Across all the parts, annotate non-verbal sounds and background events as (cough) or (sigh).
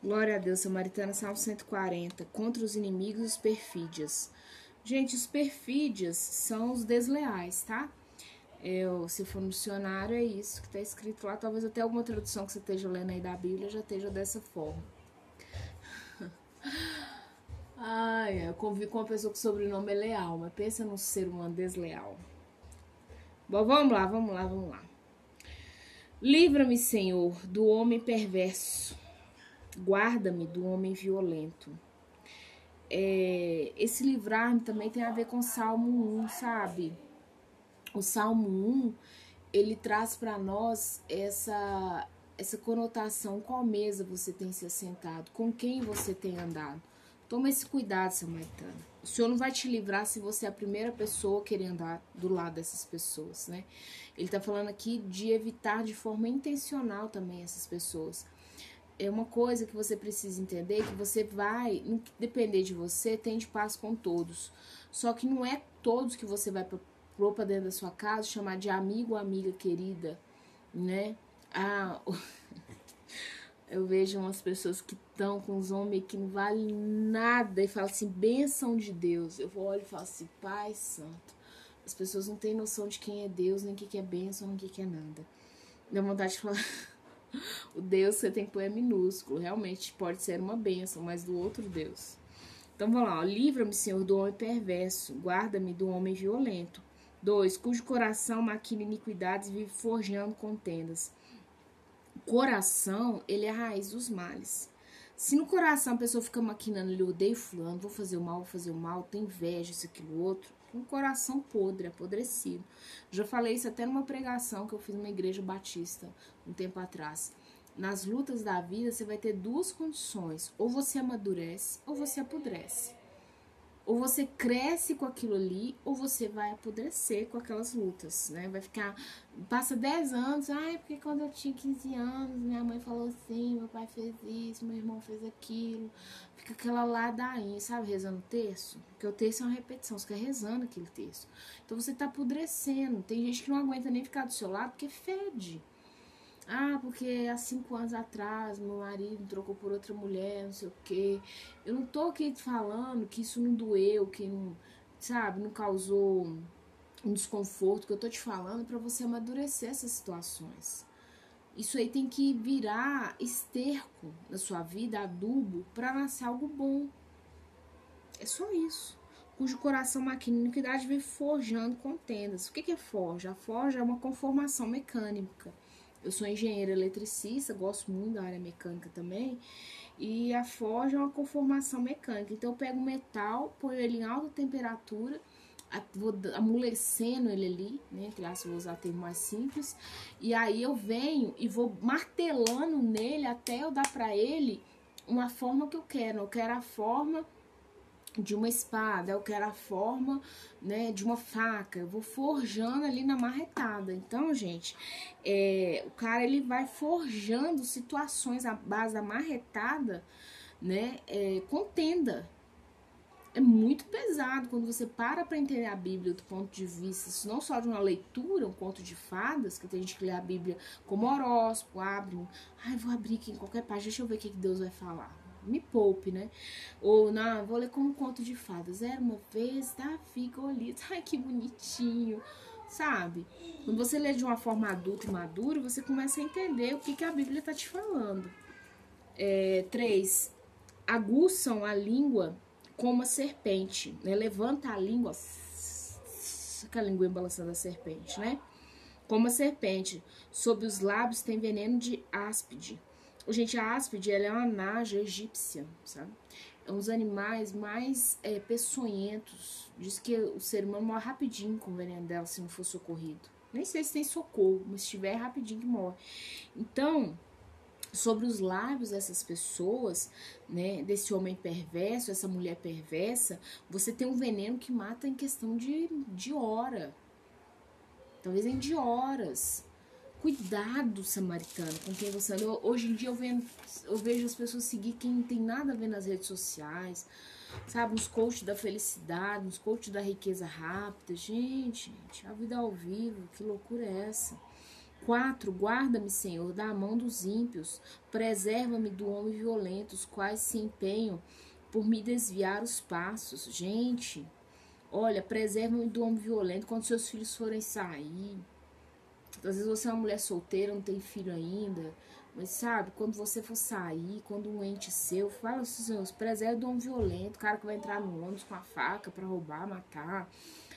Glória a Deus, Samaritana, Salmo 140. Contra os inimigos e os perfídias. Gente, os perfídias são os desleais, tá? Eu, se for no dicionário, é isso que tá escrito lá. Talvez até alguma tradução que você esteja lendo aí da Bíblia já esteja dessa forma. (laughs) Ai, eu convivi com uma pessoa que o sobrenome é leal, mas pensa num ser humano desleal. Bom, vamos lá, vamos lá, vamos lá. Livra-me, Senhor, do homem perverso Guarda-me do homem violento. É, esse livrar-me também tem a ver com Salmo 1, sabe? O Salmo 1, ele traz para nós essa essa conotação, qual mesa você tem se assentado, com quem você tem andado. Toma esse cuidado, Samaritano. O Senhor não vai te livrar se você é a primeira pessoa querer andar do lado dessas pessoas, né? Ele tá falando aqui de evitar de forma intencional também essas pessoas é uma coisa que você precisa entender que você vai, não depender de você, tem de paz com todos. Só que não é todos que você vai pôr pra dentro da sua casa, chamar de amigo ou amiga querida, né? Ah, (laughs) eu vejo umas pessoas que estão com os homens que não valem nada e falam assim, benção de Deus. Eu olho e falo assim, Pai Santo. As pessoas não têm noção de quem é Deus, nem o que é benção, nem o que é nada. Deu vontade de falar. (laughs) O Deus você tem que pôr é minúsculo. Realmente pode ser uma bênção, mas do outro Deus. Então vamos lá. Livra-me, Senhor, do homem perverso. Guarda-me do homem violento. 2. Cujo coração maquina iniquidades e vive forjando contendas. Coração, ele é a raiz dos males. Se no coração a pessoa fica maquinando, ele odeia fulano, vou fazer o mal, vou fazer o mal, tem inveja, isso, aquilo, outro, um coração podre, apodrecido. Já falei isso até numa pregação que eu fiz numa igreja batista um tempo atrás. Nas lutas da vida, você vai ter duas condições: ou você amadurece, ou você apodrece. Ou você cresce com aquilo ali, ou você vai apodrecer com aquelas lutas, né? Vai ficar. Passa 10 anos, ai, porque quando eu tinha 15 anos, minha mãe falou assim, meu pai fez isso, meu irmão fez aquilo. Fica aquela ladainha, sabe, rezando o terço? Porque o terço é uma repetição, você fica rezando aquele terço. Então você tá apodrecendo. Tem gente que não aguenta nem ficar do seu lado porque fede. Ah, porque há cinco anos atrás meu marido trocou por outra mulher, não sei o quê. Eu não tô aqui falando que isso não doeu, que não, sabe, não causou um desconforto. que eu tô te falando para você amadurecer essas situações. Isso aí tem que virar esterco na sua vida, adubo, para nascer algo bom. É só isso. Cujo coração maquina iniquidade vem forjando contendas. O que é forja? A forja é uma conformação mecânica eu sou engenheira eletricista, gosto muito da área mecânica também. E a forja é uma conformação mecânica. Então eu pego o metal, ponho ele em alta temperatura, vou amolecendo ele ali, né? Entre aspas, vou usar termo mais simples. E aí eu venho e vou martelando nele até eu dar para ele uma forma que eu quero. Eu quero a forma de uma espada, eu quero a forma, né, de uma faca. Eu vou forjando ali na marretada. Então, gente, é, o cara ele vai forjando situações à base da marretada, né, é, contenda. É muito pesado quando você para para entender a Bíblia do ponto de vista, não só de uma leitura, um conto de fadas, que tem gente que lê a Bíblia como horóscopo, abre um, ai, vou abrir aqui em qualquer página, deixa eu ver o que Deus vai falar me poupe, né? Ou, não, vou ler como um conto de fadas. Era uma vez Davi Golias. (laughs) Ai, que bonitinho, sabe? Quando você lê de uma forma adulta e madura, você começa a entender o que, que a Bíblia tá te falando. É, três, aguçam a língua como a serpente, né? Levanta a língua, aquela língua balançando a serpente, né? Como a serpente, sob os lábios tem veneno de áspide Gente, a áspide ela é uma naja egípcia, sabe? É um dos animais mais é, peçonhentos. Diz que o ser humano morre rapidinho com o veneno dela se não for socorrido. Nem sei se tem socorro, mas se tiver é rapidinho que morre. Então, sobre os lábios dessas pessoas, né, desse homem perverso, essa mulher perversa, você tem um veneno que mata em questão de, de hora. Talvez em de horas. Cuidado, samaritano, com quem você anda. Hoje em dia eu, vendo, eu vejo as pessoas seguir quem não tem nada a ver nas redes sociais, sabe? Uns coaches da felicidade, uns coaches da riqueza rápida. Gente, gente, a vida ao vivo, que loucura é essa? 4. Guarda-me, Senhor, da mão dos ímpios, preserva-me do homem violento, os quais se empenham por me desviar os passos. Gente, olha, preserva-me do homem violento quando seus filhos forem sair. Às vezes você é uma mulher solteira, não tem filho ainda. Mas sabe, quando você for sair, quando um ente seu, fala assim, Senhor, preserve do homem violento, cara que vai entrar no ônibus com a faca para roubar, matar.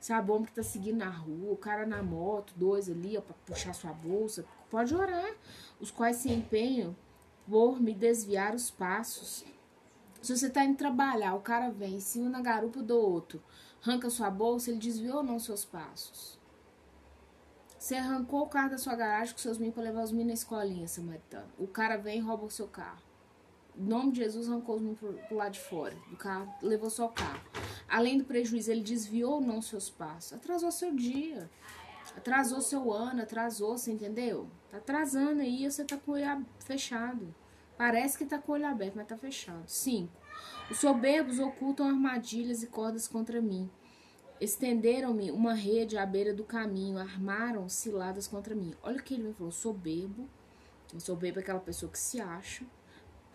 Sabe, o homem que tá seguindo na rua, o cara na moto, dois ali, ó, pra puxar sua bolsa. Pode orar. Os quais se empenham por me desviar os passos. Se você tá indo trabalhar, o cara vem em cima na garupa do outro, arranca sua bolsa, ele desviou ou não seus passos? Você arrancou o carro da sua garagem com seus meninos para levar os meninos na escolinha, samaritano. O cara vem e rouba o seu carro. Em nome de Jesus, arrancou os meninos pro, lado de fora do carro, levou só o carro. Além do prejuízo, ele desviou ou não seus passos? Atrasou seu dia. Atrasou seu ano, atrasou, você entendeu? Tá atrasando aí, você tá com o olho fechado. Parece que tá com o olho aberto, mas tá fechado. 5. Os soberbos ocultam armadilhas e cordas contra mim. Estenderam-me uma rede à beira do caminho, armaram ciladas contra mim. Olha o que ele me falou: soberbo. O soberbo é aquela pessoa que se acha.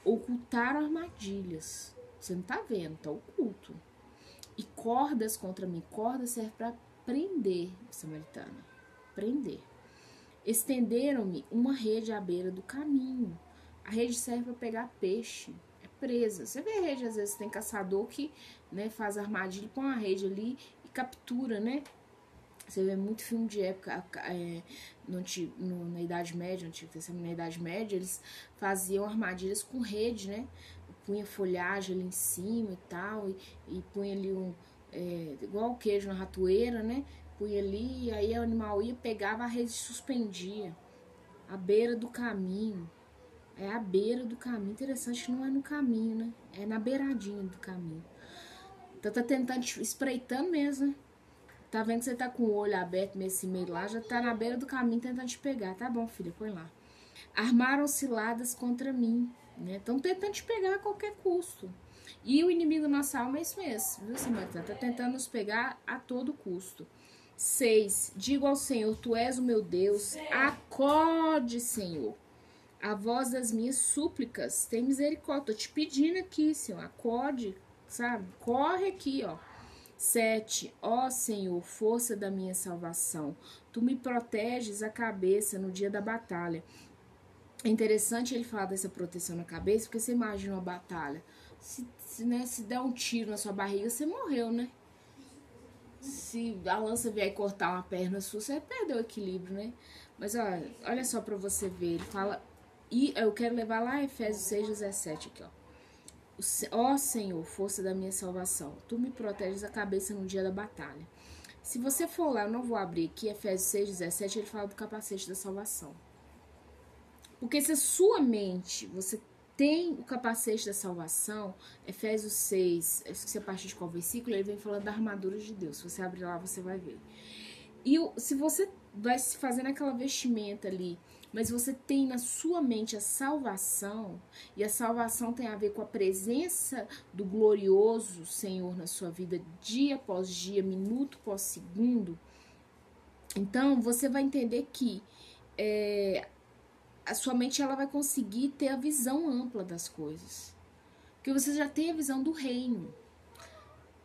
Ocultaram armadilhas. Você não tá vendo, tá oculto. E cordas contra mim. Corda serve para prender, samaritana. Prender. Estenderam-me uma rede à beira do caminho. A rede serve para pegar peixe. É presa. Você vê a rede, às vezes tem caçador que né, faz armadilha, põe a rede ali captura, né? Você vê muito filme de época, é, no, no, na Idade Média, no na Idade Média, eles faziam armadilhas com rede, né? Punha folhagem ali em cima e tal, e, e punha ali um. É, igual o queijo na ratoeira, né? Punha ali, e aí o animal ia, pegava a rede e suspendia. À beira do caminho. É à beira do caminho. Interessante não é no caminho, né? É na beiradinha do caminho. Então tá tentando, espreitando mesmo, né? Tá vendo que você tá com o olho aberto nesse meio lá, já tá na beira do caminho tentando te pegar. Tá bom, filha, põe lá. Armaram ciladas contra mim, né? Estão tentando te pegar a qualquer custo. E o inimigo da nossa alma é isso mesmo, viu, Samantha? Tá tentando nos pegar a todo custo. 6. Digo ao Senhor, Tu és o meu Deus, acorde, Senhor. A voz das minhas súplicas, tem misericórdia. Tô te pedindo aqui, Senhor, acorde, sabe? Corre aqui, ó. 7. Ó Senhor, força da minha salvação, tu me proteges a cabeça no dia da batalha. É interessante ele falar dessa proteção na cabeça, porque você imagina uma batalha. Se, se, né, se der um tiro na sua barriga, você morreu, né? Se a lança vier cortar uma perna sua, você perdeu o equilíbrio, né? Mas olha, olha só para você ver, ele fala. E eu quero levar lá Efésios 6, 17 aqui, ó. Ó Senhor, força da minha salvação, tu me proteges a cabeça no dia da batalha. Se você for lá, eu não vou abrir aqui, Efésios 6, 17, ele fala do capacete da salvação. Porque se a sua mente, você tem o capacete da salvação, Efésios 6, eu esqueci a partir de qual versículo, ele vem falando da armadura de Deus. Se você abrir lá, você vai ver. E se você vai se fazendo aquela vestimenta ali mas você tem na sua mente a salvação, e a salvação tem a ver com a presença do glorioso Senhor na sua vida, dia após dia, minuto após segundo. Então você vai entender que é, a sua mente ela vai conseguir ter a visão ampla das coisas, porque você já tem a visão do reino,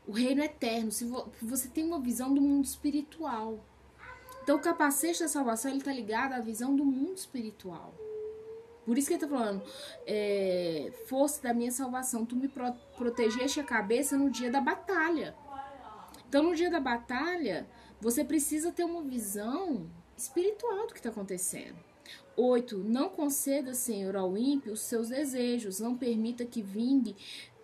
o reino eterno. Se você tem uma visão do mundo espiritual. Então, o capacete da salvação ele está ligado à visão do mundo espiritual. Por isso que ele está falando, é, força da minha salvação, tu me pro, protegeste a cabeça no dia da batalha. Então, no dia da batalha, você precisa ter uma visão espiritual do que está acontecendo. 8. Não conceda, Senhor, ao ímpio os seus desejos, não permita que vingue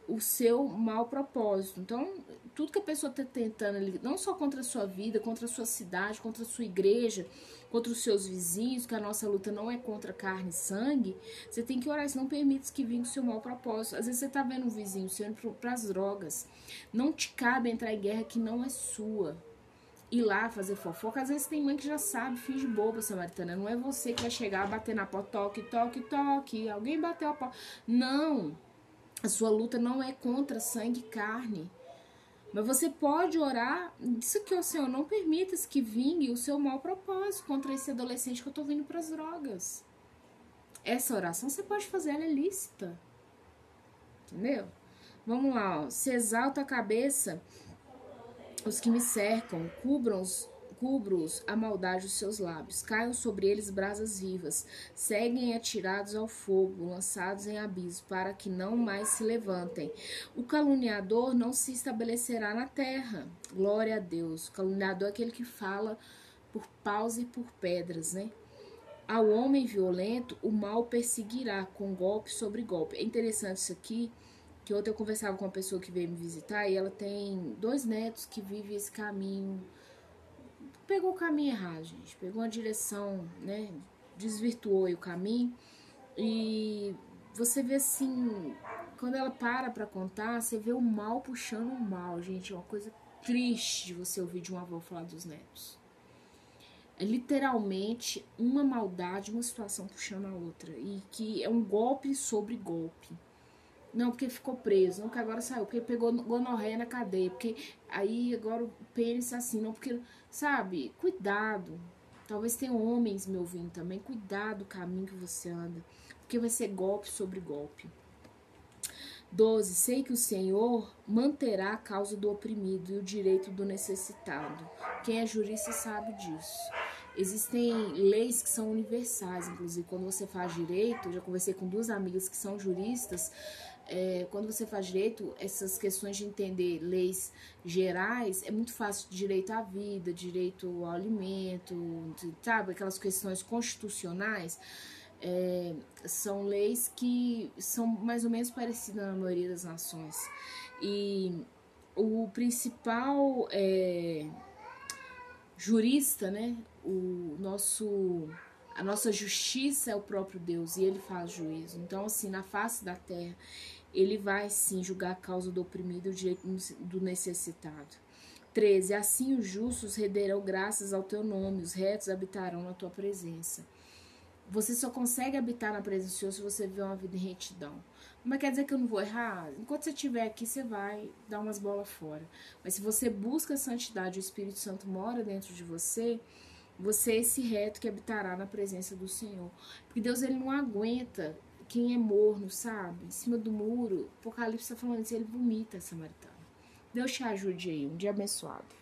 o seu mau propósito. Então, tudo que a pessoa está tentando não só contra a sua vida, contra a sua cidade, contra a sua igreja, contra os seus vizinhos, que a nossa luta não é contra carne e sangue, você tem que orar, isso não permite que vingue o seu mau propósito. Às vezes você está vendo um vizinho sendo para as drogas. Não te cabe entrar em guerra que não é sua. Ir lá fazer fofoca, às vezes tem mãe que já sabe, finge boba, samaritana. Não é você que vai chegar, bater na porta, toque, toque, toque. Alguém bateu a porta. Não. A sua luta não é contra sangue e carne. Mas você pode orar, isso que o Senhor não permita que vingue o seu mau propósito contra esse adolescente que eu tô vindo para as drogas. Essa oração você pode fazer, ela é lícita. Entendeu? Vamos lá, ó. Se exalta a cabeça os que me cercam, cubram-os cubro-os a maldade dos seus lábios, caiam sobre eles brasas vivas, seguem atirados ao fogo, lançados em abismo, para que não mais se levantem. O caluniador não se estabelecerá na terra. Glória a Deus. O caluniador é aquele que fala por paus e por pedras, né? Ao homem violento, o mal perseguirá com golpe sobre golpe. É interessante isso aqui, que ontem eu conversava com uma pessoa que veio me visitar e ela tem dois netos que vivem esse caminho pegou o caminho errado, gente. Pegou uma direção, né? Desvirtuou o caminho. E você vê assim, quando ela para pra contar, você vê o mal puxando o mal, gente. É uma coisa triste você ouvir de uma avó falar dos netos. É literalmente uma maldade, uma situação puxando a outra. E que é um golpe sobre golpe. Não, porque ficou preso. Não, porque agora saiu. Porque pegou gonorreia na cadeia. Porque aí agora o pênis assim. Não, porque Sabe? Cuidado. Talvez tenha homens me ouvindo também. Cuidado do caminho que você anda. Porque vai ser golpe sobre golpe. 12. Sei que o Senhor manterá a causa do oprimido e o direito do necessitado. Quem é jurista sabe disso. Existem leis que são universais, inclusive quando você faz direito, já conversei com duas amigas que são juristas, é, quando você faz direito, essas questões de entender leis gerais, é muito fácil. Direito à vida, direito ao alimento, sabe? Aquelas questões constitucionais. É, são leis que são mais ou menos parecidas na maioria das nações. E o principal é, jurista, né? O nosso a nossa justiça é o próprio Deus e ele faz juízo. Então, assim, na face da terra, ele vai sim julgar a causa do oprimido e o direito do necessitado. 13. Assim os justos renderão graças ao teu nome, os retos habitarão na tua presença. Você só consegue habitar na presença do Senhor se você viver uma vida em retidão. Mas quer dizer que eu não vou errar? Enquanto você estiver aqui, você vai dar umas bolas fora. Mas se você busca a santidade, o Espírito Santo mora dentro de você, você é esse reto que habitará na presença do Senhor. Porque Deus ele não aguenta quem é morno, sabe? Em cima do muro. Apocalipse está falando isso, ele vomita a samaritana. Deus te ajude aí. Um dia abençoado.